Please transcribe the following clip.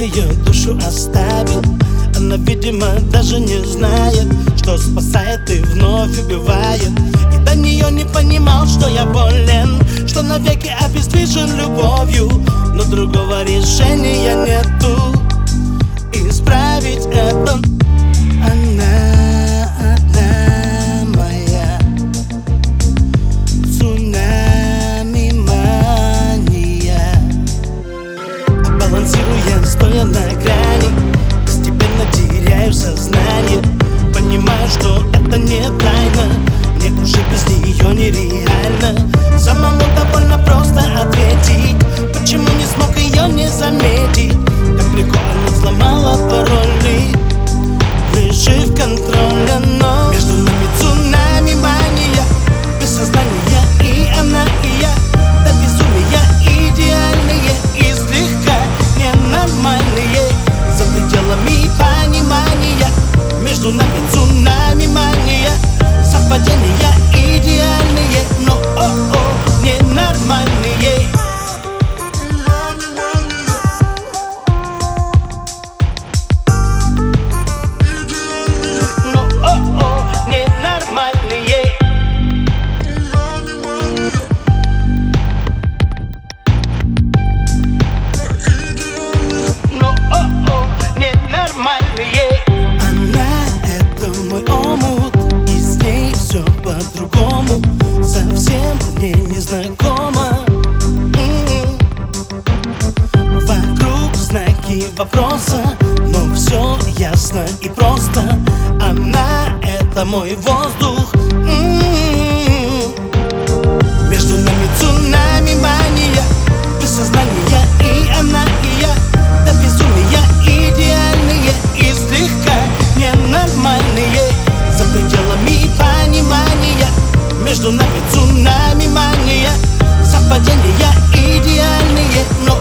ее душу оставил. Она, видимо, даже не знает Что спасает и вновь убивает. И до нее не понимал, что я болен Что навеки обездвижен любовью. Но другого решения нету тайна Мне уже без нее нереально. Самому довольно просто ответить по-другому Совсем мне незнакомо М-м. Вокруг знаки вопроса Но все ясно и просто Она это мой воздух tunataka tsunami mania, safari ya ideal ni no